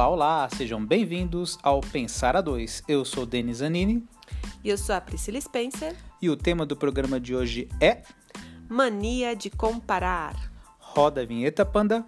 Olá, olá, sejam bem-vindos ao Pensar a Dois. Eu sou Denis Zanini. E eu sou a Priscila Spencer. E o tema do programa de hoje é Mania de comparar. Roda a vinheta, Panda.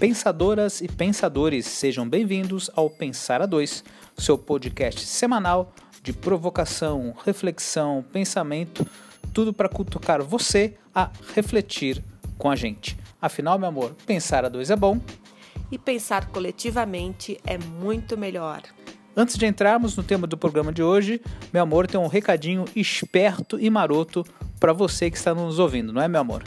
Pensadoras e pensadores, sejam bem-vindos ao Pensar a Dois, seu podcast semanal de provocação, reflexão, pensamento, tudo para cutucar você a refletir com a gente. Afinal, meu amor, pensar a dois é bom. E pensar coletivamente é muito melhor. Antes de entrarmos no tema do programa de hoje, meu amor, tem um recadinho esperto e maroto para você que está nos ouvindo, não é, meu amor?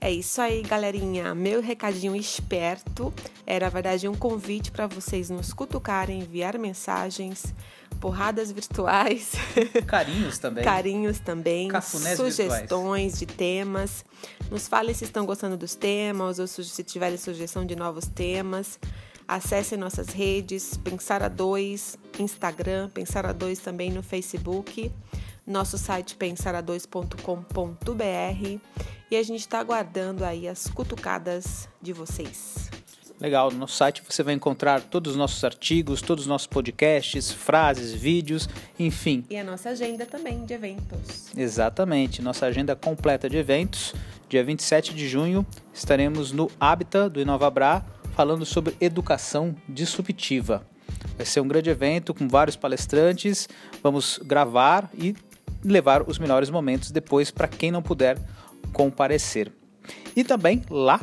É isso aí, galerinha. Meu recadinho esperto era, na verdade, um convite para vocês nos cutucarem, enviar mensagens, porradas virtuais. Carinhos também. Carinhos também. Cafunés sugestões virtuais. de temas. Nos falem se estão gostando dos temas ou se tiverem sugestão de novos temas. Acessem nossas redes, Pensar a Dois, Instagram, Pensar a Dois também no Facebook, nosso site pensara2.com.br e a gente está aguardando aí as cutucadas de vocês. Legal, no site você vai encontrar todos os nossos artigos, todos os nossos podcasts, frases, vídeos, enfim. E a nossa agenda também de eventos. Exatamente, nossa agenda completa de eventos. Dia 27 de junho estaremos no Habita do Inovabra falando sobre educação disruptiva. Vai ser um grande evento com vários palestrantes. Vamos gravar e levar os melhores momentos depois para quem não puder comparecer. E também lá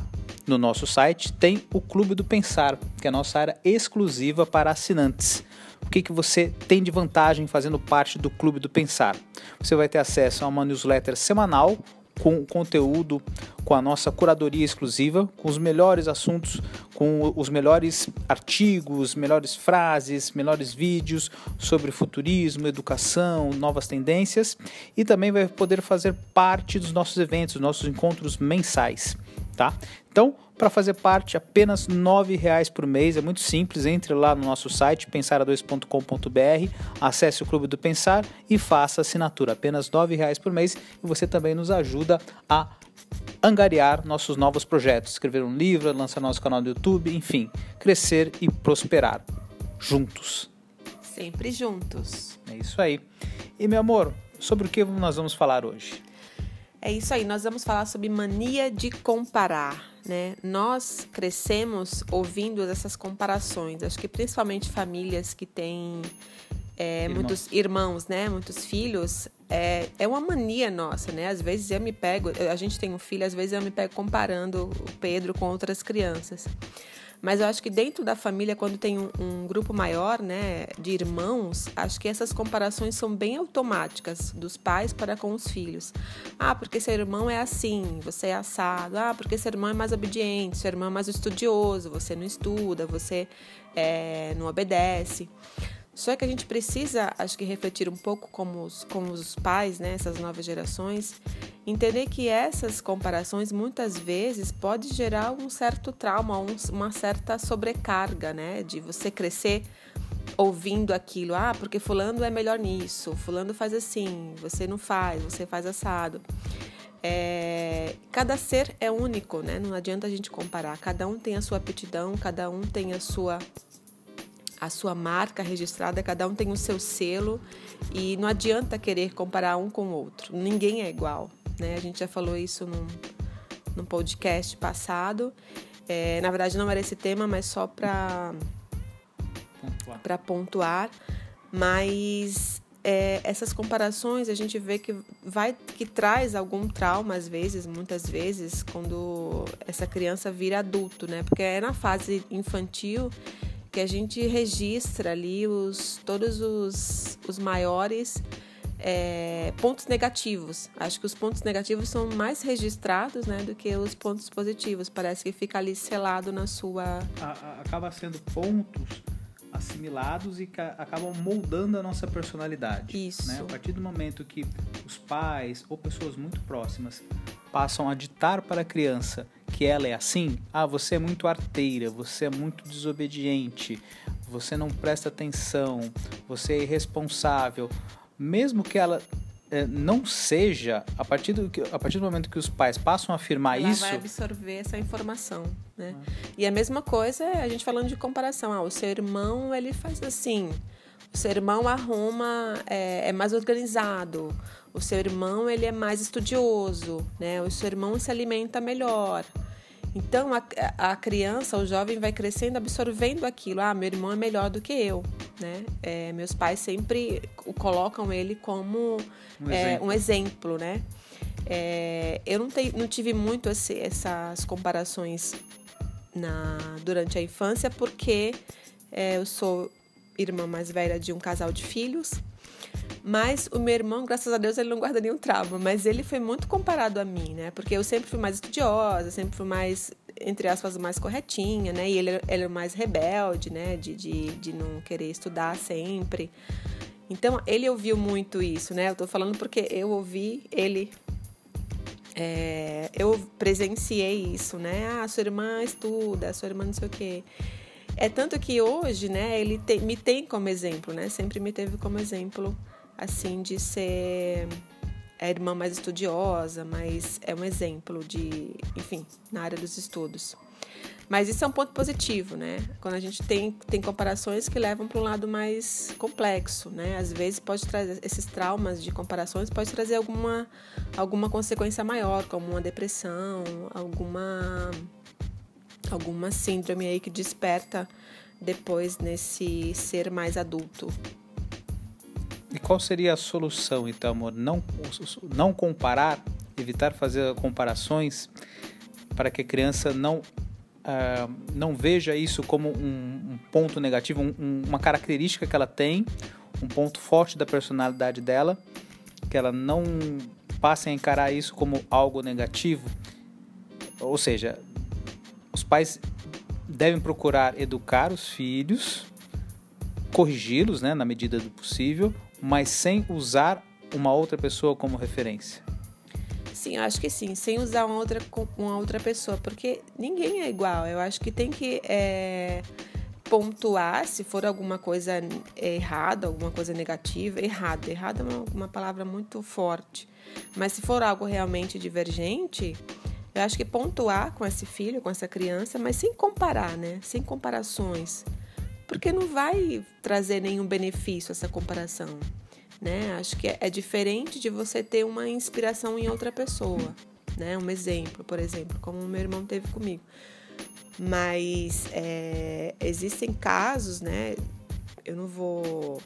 no nosso site tem o Clube do Pensar, que é a nossa área exclusiva para assinantes. O que, que você tem de vantagem fazendo parte do Clube do Pensar? Você vai ter acesso a uma newsletter semanal com conteúdo, com a nossa curadoria exclusiva, com os melhores assuntos, com os melhores artigos, melhores frases, melhores vídeos sobre futurismo, educação, novas tendências e também vai poder fazer parte dos nossos eventos, nossos encontros mensais, tá? Então, para fazer parte, apenas R$ 9,00 por mês, é muito simples, entre lá no nosso site pensara2.com.br, acesse o Clube do Pensar e faça assinatura, apenas R$ 9,00 por mês e você também nos ajuda a angariar nossos novos projetos, escrever um livro, lançar nosso canal do YouTube, enfim, crescer e prosperar juntos. Sempre juntos. É isso aí. E meu amor, sobre o que nós vamos falar hoje? É isso aí, nós vamos falar sobre mania de comparar, né? Nós crescemos ouvindo essas comparações. Acho que principalmente famílias que têm é, Irmãos. muitos irmãos, né? Muitos filhos. É, é uma mania nossa, né? Às vezes eu me pego, a gente tem um filho, às vezes eu me pego comparando o Pedro com outras crianças. Mas eu acho que dentro da família, quando tem um, um, grupo maior, né, de irmãos, acho que essas comparações são bem automáticas dos pais para com os filhos. Ah, porque seu irmão é assim, você é assado. Ah, porque seu irmão é mais obediente, seu irmão é mais estudioso, você não estuda, você é, não obedece. Só que a gente precisa, acho que, refletir um pouco como os, como os pais, né, essas novas gerações, entender que essas comparações muitas vezes pode gerar um certo trauma, um, uma certa sobrecarga, né, de você crescer ouvindo aquilo, ah, porque fulano é melhor nisso, fulano faz assim, você não faz, você faz assado. É, cada ser é único, né? Não adianta a gente comparar. Cada um tem a sua aptidão, cada um tem a sua a sua marca registrada, cada um tem o seu selo e não adianta querer comparar um com o outro. Ninguém é igual, né? A gente já falou isso num, num podcast passado. É, na verdade não era esse tema, mas só para para pontuar. Mas é, essas comparações a gente vê que vai que traz algum trauma às vezes, muitas vezes, quando essa criança vira adulto, né? Porque é na fase infantil que a gente registra ali os, todos os, os maiores é, pontos negativos. Acho que os pontos negativos são mais registrados né, do que os pontos positivos. Parece que fica ali selado na sua. Acaba sendo pontos assimilados e que acabam moldando a nossa personalidade. Isso. Né? A partir do momento que os pais ou pessoas muito próximas passam a ditar para a criança que ela é assim, ah, você é muito arteira, você é muito desobediente, você não presta atenção, você é irresponsável. mesmo que ela é, não seja, a partir, do, a partir do momento que os pais passam a afirmar ela isso. vai absorver essa informação, né? Ah. E a mesma coisa é a gente falando de comparação. Ah, o seu irmão, ele faz assim. O seu irmão arruma, é, é mais organizado. O seu irmão, ele é mais estudioso, né? O seu irmão se alimenta melhor. Então, a, a criança, o jovem vai crescendo absorvendo aquilo. Ah, meu irmão é melhor do que eu, né? É, meus pais sempre colocam ele como um, é, exemplo. um exemplo, né? É, eu não, te, não tive muito esse, essas comparações na, durante a infância, porque é, eu sou irmã mais velha de um casal de filhos. Mas o meu irmão, graças a Deus, ele não guarda nenhum trauma. Mas ele foi muito comparado a mim, né? Porque eu sempre fui mais estudiosa, sempre fui mais, entre aspas, mais corretinha, né? E ele, era mais rebelde, né? De, de, de não querer estudar sempre. Então, ele ouviu muito isso, né? Eu tô falando porque eu ouvi ele. É, eu presenciei isso, né? Ah, sua irmã estuda, sua irmã não sei o quê. É tanto que hoje, né, ele te, me tem como exemplo, né? Sempre me teve como exemplo assim de ser a irmã mais estudiosa, mas é um exemplo de, enfim, na área dos estudos. Mas isso é um ponto positivo, né? Quando a gente tem, tem comparações que levam para um lado mais complexo, né? Às vezes pode trazer esses traumas de comparações pode trazer alguma alguma consequência maior, como uma depressão, alguma alguma síndrome aí que desperta depois nesse ser mais adulto. Qual seria a solução, então, amor? Não, não comparar, evitar fazer comparações para que a criança não, uh, não veja isso como um, um ponto negativo, um, uma característica que ela tem, um ponto forte da personalidade dela, que ela não passe a encarar isso como algo negativo. Ou seja, os pais devem procurar educar os filhos, corrigi-los né, na medida do possível, mas sem usar uma outra pessoa como referência? Sim, eu acho que sim, sem usar uma outra, uma outra pessoa, porque ninguém é igual. Eu acho que tem que é, pontuar se for alguma coisa errada, alguma coisa negativa. Errado, errado é uma, uma palavra muito forte. Mas se for algo realmente divergente, eu acho que pontuar com esse filho, com essa criança, mas sem comparar, né? Sem comparações porque não vai trazer nenhum benefício essa comparação. Né? Acho que é, é diferente de você ter uma inspiração em outra pessoa, né? Um exemplo, por exemplo, como o meu irmão teve comigo. Mas é, existem casos, né? Eu não vou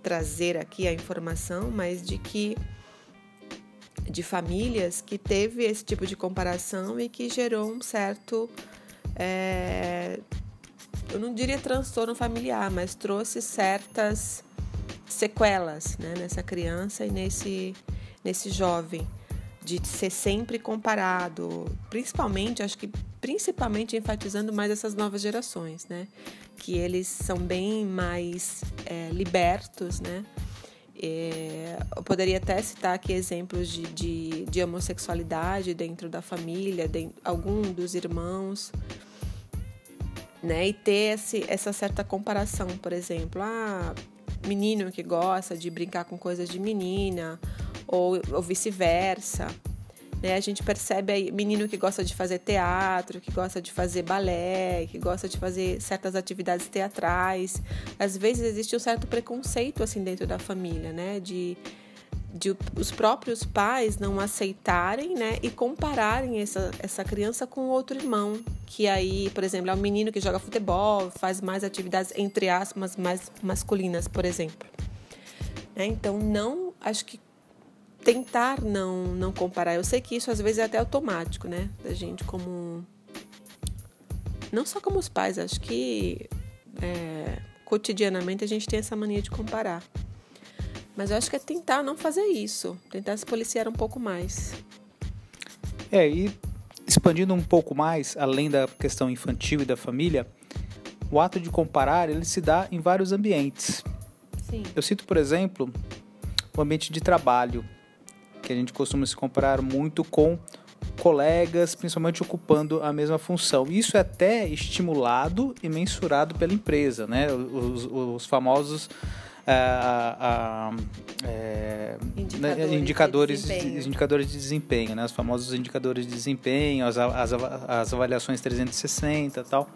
trazer aqui a informação, mas de que de famílias que teve esse tipo de comparação e que gerou um certo é, eu não diria transtorno familiar, mas trouxe certas sequelas né, nessa criança e nesse, nesse jovem, de ser sempre comparado, principalmente, acho que principalmente enfatizando mais essas novas gerações, né? Que eles são bem mais é, libertos, né? É, eu poderia até citar aqui exemplos de, de, de homossexualidade dentro da família, de algum dos irmãos né? E ter esse, essa certa comparação, por exemplo, ah, menino que gosta de brincar com coisas de menina, ou, ou vice-versa. Né? A gente percebe aí menino que gosta de fazer teatro, que gosta de fazer balé, que gosta de fazer certas atividades teatrais. Às vezes existe um certo preconceito assim dentro da família, né? De de os próprios pais não aceitarem, né, e compararem essa, essa criança com outro irmão, que aí, por exemplo, é um menino que joga futebol, faz mais atividades entre aspas mais masculinas, por exemplo. Né? Então, não, acho que tentar não não comparar. Eu sei que isso às vezes é até automático, né, da gente como não só como os pais, acho que é, cotidianamente a gente tem essa mania de comparar. Mas eu acho que é tentar não fazer isso, tentar se policiar um pouco mais. É, e expandindo um pouco mais, além da questão infantil e da família, o ato de comparar ele se dá em vários ambientes. Sim. Eu cito, por exemplo, o ambiente de trabalho, que a gente costuma se comparar muito com colegas, principalmente ocupando a mesma função. Isso é até estimulado e mensurado pela empresa, né? Os, os famosos a, a, é, indicadores, indicadores, de desempenho. indicadores de desempenho, né? os famosos indicadores de desempenho, as, as, as avaliações 360 e tal.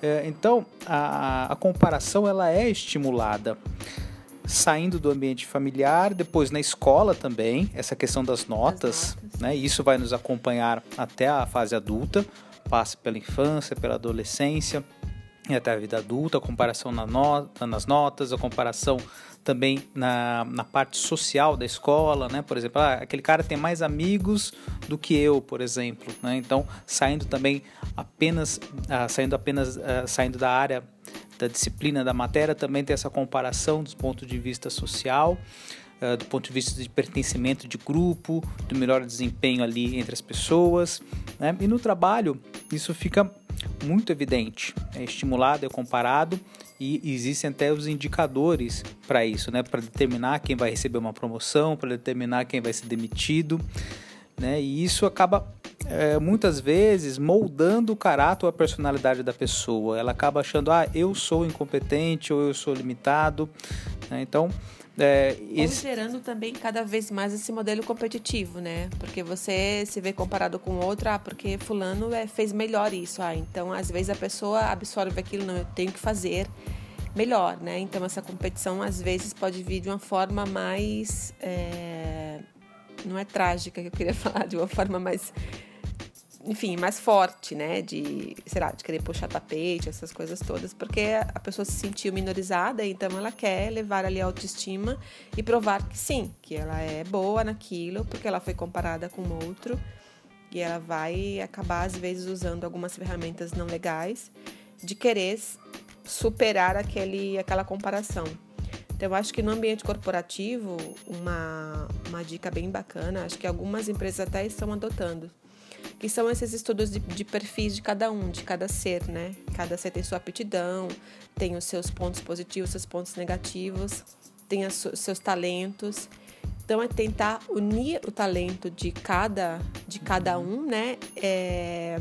É, então, a, a comparação ela é estimulada saindo do ambiente familiar, depois na escola também, essa questão das notas, notas. Né? Isso vai nos acompanhar até a fase adulta, passa pela infância, pela adolescência e até a vida adulta, a comparação na nota, nas notas, a comparação também na, na parte social da escola, né? Por exemplo, ah, aquele cara tem mais amigos do que eu, por exemplo, né? Então, saindo também apenas, ah, saindo apenas, ah, saindo da área da disciplina da matéria, também tem essa comparação dos pontos de vista social, uh, do ponto de vista de pertencimento de grupo, do melhor desempenho ali entre as pessoas, né? E no trabalho, isso fica muito evidente, é estimulado, é comparado e existem até os indicadores para isso, né? Para determinar quem vai receber uma promoção, para determinar quem vai ser demitido, né? E isso acaba é, muitas vezes moldando o caráter ou a personalidade da pessoa. Ela acaba achando, ah, eu sou incompetente ou eu sou limitado, né? Então é, gerando também cada vez mais esse modelo competitivo, né? Porque você se vê comparado com outro, ah, porque fulano é, fez melhor isso. Ah, então às vezes a pessoa absorve aquilo, não, eu tenho que fazer melhor, né? Então essa competição às vezes pode vir de uma forma mais. É... Não é trágica que eu queria falar, de uma forma mais enfim, mais forte, né? De, sei lá, de querer puxar tapete, essas coisas todas, porque a pessoa se sentiu minorizada, então ela quer levar ali a autoestima e provar que sim, que ela é boa naquilo, porque ela foi comparada com outro, e ela vai acabar, às vezes, usando algumas ferramentas não legais de querer superar aquele, aquela comparação. Então, eu acho que no ambiente corporativo, uma, uma dica bem bacana, acho que algumas empresas até estão adotando, que são esses estudos de, de, perfis de cada um, de cada ser, né? Cada ser tem sua aptidão, tem os seus pontos positivos, seus pontos negativos, tem os seus talentos. Então é tentar unir o talento de cada, de cada um, né? É,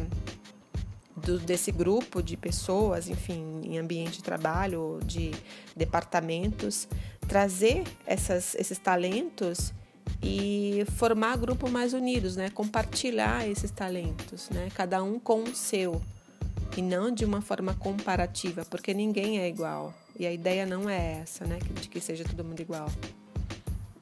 do, desse grupo de pessoas, enfim, em ambiente de trabalho, de departamentos, trazer essas, esses talentos e formar grupos mais unidos, né? Compartilhar esses talentos, né? Cada um com o seu e não de uma forma comparativa, porque ninguém é igual. E a ideia não é essa, né? De que seja todo mundo igual.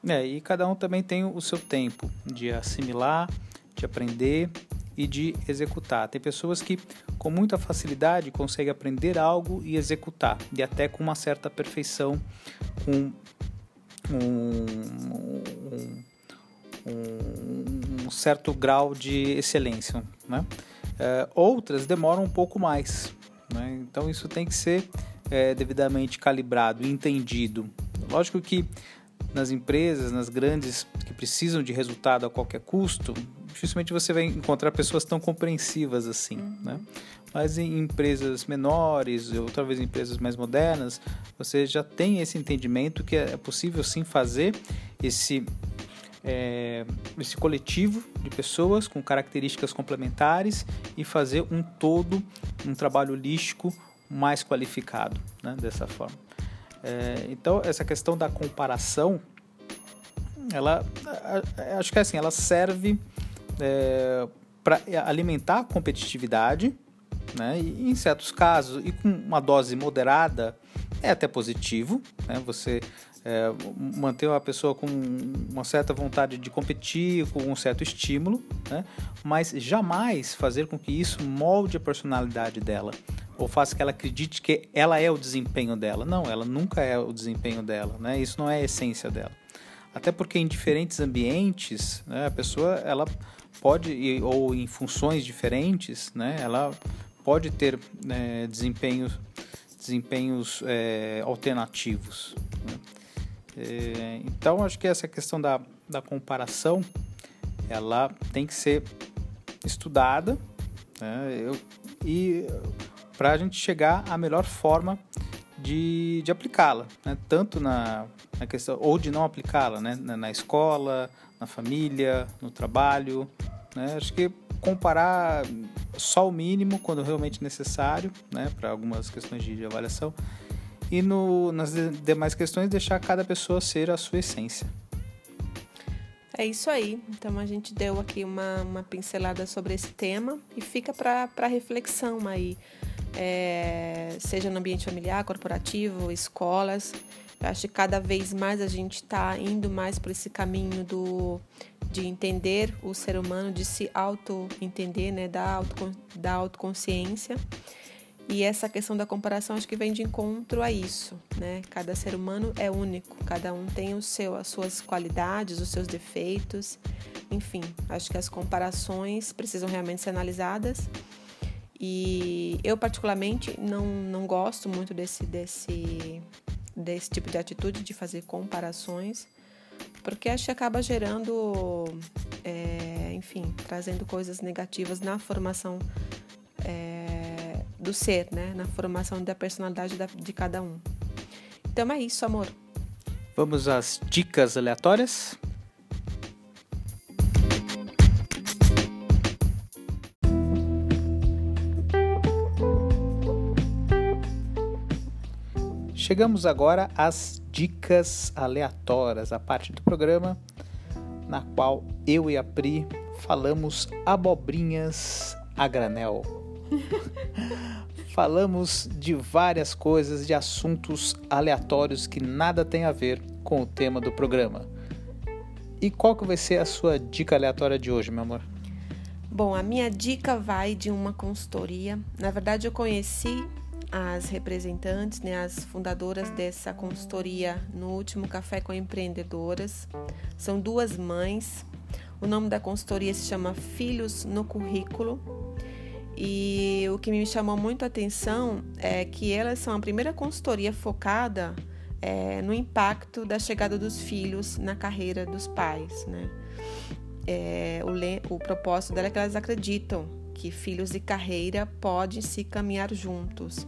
É, e cada um também tem o seu tempo de assimilar, de aprender e de executar. Tem pessoas que com muita facilidade conseguem aprender algo e executar, e até com uma certa perfeição, com um, um, um certo grau de excelência. Né? É, outras demoram um pouco mais. Né? Então isso tem que ser é, devidamente calibrado, entendido. Lógico que nas empresas, nas grandes que precisam de resultado a qualquer custo, dificilmente você vai encontrar pessoas tão compreensivas assim, uhum. né? Mas em empresas menores, ou talvez em empresas mais modernas, você já tem esse entendimento que é possível sim fazer esse é, esse coletivo de pessoas com características complementares e fazer um todo, um trabalho holístico mais qualificado, né, dessa forma. É, então essa questão da comparação, ela, acho que é assim, ela serve é, para alimentar a competitividade, né, e em certos casos e com uma dose moderada é até positivo, né, você é, manter uma pessoa com uma certa vontade de competir, com um certo estímulo, né? mas jamais fazer com que isso molde a personalidade dela ou faça que ela acredite que ela é o desempenho dela. Não, ela nunca é o desempenho dela, né? Isso não é a essência dela. Até porque em diferentes ambientes, né, a pessoa ela pode ou em funções diferentes, né, ela pode ter né, desempenhos desempenhos é, alternativos. Né? É, então, acho que essa questão da, da comparação, ela tem que ser estudada né, eu, e para a gente chegar à melhor forma de, de aplicá-la, né, tanto na, na, questão ou de não aplicá-la, né, na, na, escola, na família, no trabalho. Né, acho que comparar só o mínimo quando realmente necessário, né, para algumas questões de, de avaliação e no, nas demais questões deixar cada pessoa ser a sua essência. É isso aí. Então a gente deu aqui uma, uma pincelada sobre esse tema e fica para reflexão aí, é, seja no ambiente familiar, corporativo, escolas. Eu acho que cada vez mais a gente está indo mais por esse caminho do, de entender o ser humano, de se auto-entender, né, da, auto, da autoconsciência. E essa questão da comparação acho que vem de encontro a isso, né? Cada ser humano é único, cada um tem o seu, as suas qualidades, os seus defeitos, enfim. Acho que as comparações precisam realmente ser analisadas. E eu particularmente não, não gosto muito desse, desse, desse tipo de atitude de fazer comparações, porque acho que acaba gerando, é, enfim, trazendo coisas negativas na formação. É, do ser, né? Na formação da personalidade de cada um. Então é isso, amor. Vamos às dicas aleatórias? Chegamos agora às dicas aleatórias, a parte do programa na qual eu e a Pri falamos abobrinhas a granel. Falamos de várias coisas, de assuntos aleatórios que nada tem a ver com o tema do programa. E qual que vai ser a sua dica aleatória de hoje, meu amor? Bom, a minha dica vai de uma consultoria. Na verdade, eu conheci as representantes, né, as fundadoras dessa consultoria no último Café com Empreendedoras. São duas mães. O nome da consultoria se chama Filhos no Currículo e o que me chamou muito a atenção é que elas são a primeira consultoria focada é, no impacto da chegada dos filhos na carreira dos pais. Né? É, o, o propósito dela é que elas acreditam que filhos e carreira podem se caminhar juntos.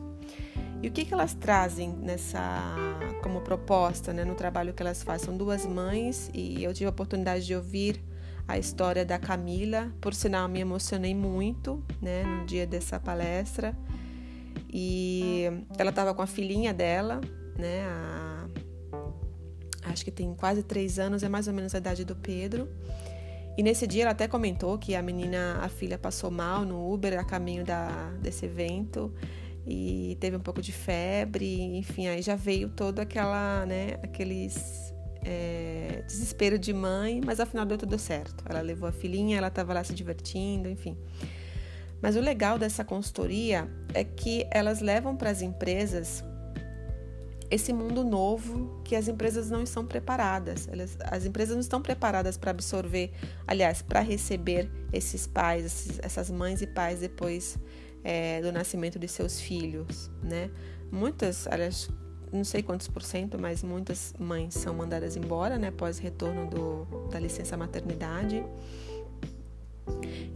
E o que, que elas trazem nessa como proposta né, no trabalho que elas fazem? São duas mães e eu tive a oportunidade de ouvir a história da Camila. Por sinal, me emocionei muito né, no dia dessa palestra. E ela estava com a filhinha dela, né, a, acho que tem quase três anos, é mais ou menos a idade do Pedro. E nesse dia ela até comentou que a menina, a filha, passou mal no Uber a caminho da, desse evento e teve um pouco de febre, enfim, aí já veio todo aquela, né, aqueles é, desespero de mãe, mas afinal deu tudo certo. Ela levou a filhinha, ela estava lá se divertindo, enfim. Mas o legal dessa consultoria é que elas levam para as empresas esse mundo novo que as empresas não estão preparadas. Elas, as empresas não estão preparadas para absorver, aliás, para receber esses pais, esses, essas mães e pais depois é, do nascimento de seus filhos, né? Muitas, aliás, não sei quantos por cento, mas muitas mães são mandadas embora, né, após retorno do, da licença maternidade.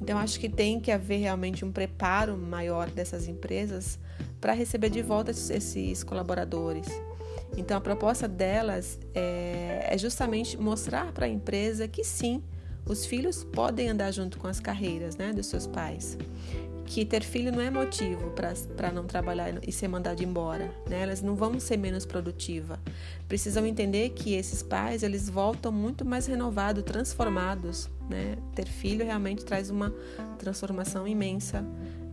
Então, acho que tem que haver realmente um preparo maior dessas empresas para receber de volta esses colaboradores. Então, a proposta delas é, é justamente mostrar para a empresa que sim, os filhos podem andar junto com as carreiras né, dos seus pais que ter filho não é motivo para não trabalhar e ser mandado embora, né? Elas não vão ser menos produtivas. Precisam entender que esses pais, eles voltam muito mais renovados, transformados, né? Ter filho realmente traz uma transformação imensa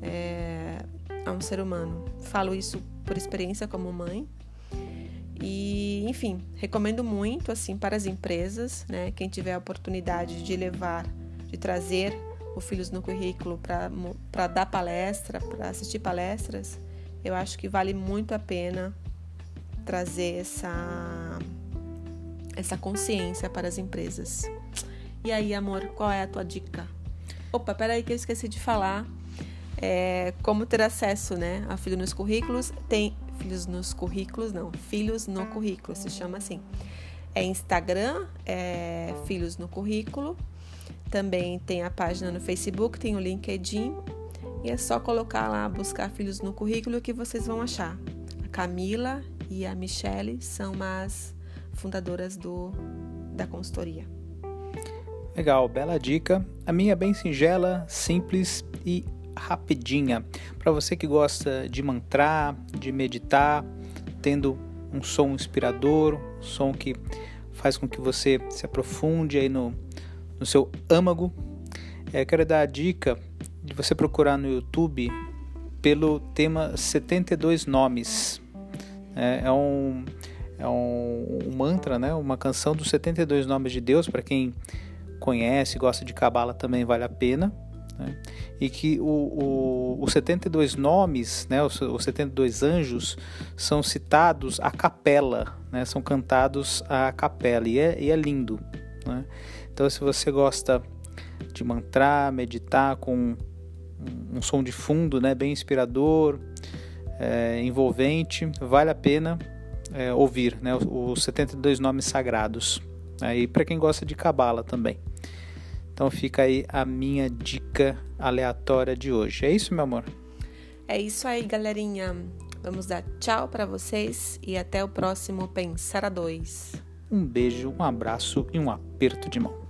é, a um ser humano. Falo isso por experiência como mãe. E, enfim, recomendo muito assim para as empresas, né? Quem tiver a oportunidade de levar, de trazer o Filhos no Currículo para dar palestra, para assistir palestras, eu acho que vale muito a pena trazer essa, essa consciência para as empresas. E aí, amor, qual é a tua dica? Opa, peraí que eu esqueci de falar. É, como ter acesso né, a Filhos nos Currículos. Tem Filhos nos Currículos, não, Filhos no Currículo, se chama assim. É Instagram, é Filhos no Currículo. Também tem a página no Facebook, tem o LinkedIn. E é só colocar lá, buscar filhos no currículo que vocês vão achar. A Camila e a Michele são as fundadoras do, da consultoria. Legal, bela dica. A minha é bem singela, simples e rapidinha. Para você que gosta de mantrar, de meditar, tendo um som inspirador, um som que faz com que você se aprofunde aí no, no seu âmago. É, quero dar a dica de você procurar no YouTube pelo tema 72 Nomes. É, é um, é um, um, mantra, né? uma canção dos 72 Nomes de Deus, para quem conhece, gosta de Cabala também vale a pena. Né? E que os 72 nomes, né, os, os 72 anjos, são citados a capela, né, são cantados a capela, e é, e é lindo. Né? Então, se você gosta de mantrar, meditar com um, som de fundo né, bem inspirador, é, envolvente, vale a pena é, ouvir né, os, os 72 nomes sagrados. Né, e para quem gosta de cabala também. Então fica aí a minha dica aleatória de hoje. É isso, meu amor? É isso aí, galerinha. Vamos dar tchau para vocês e até o próximo Pensar a Dois. Um beijo, um abraço e um aperto de mão.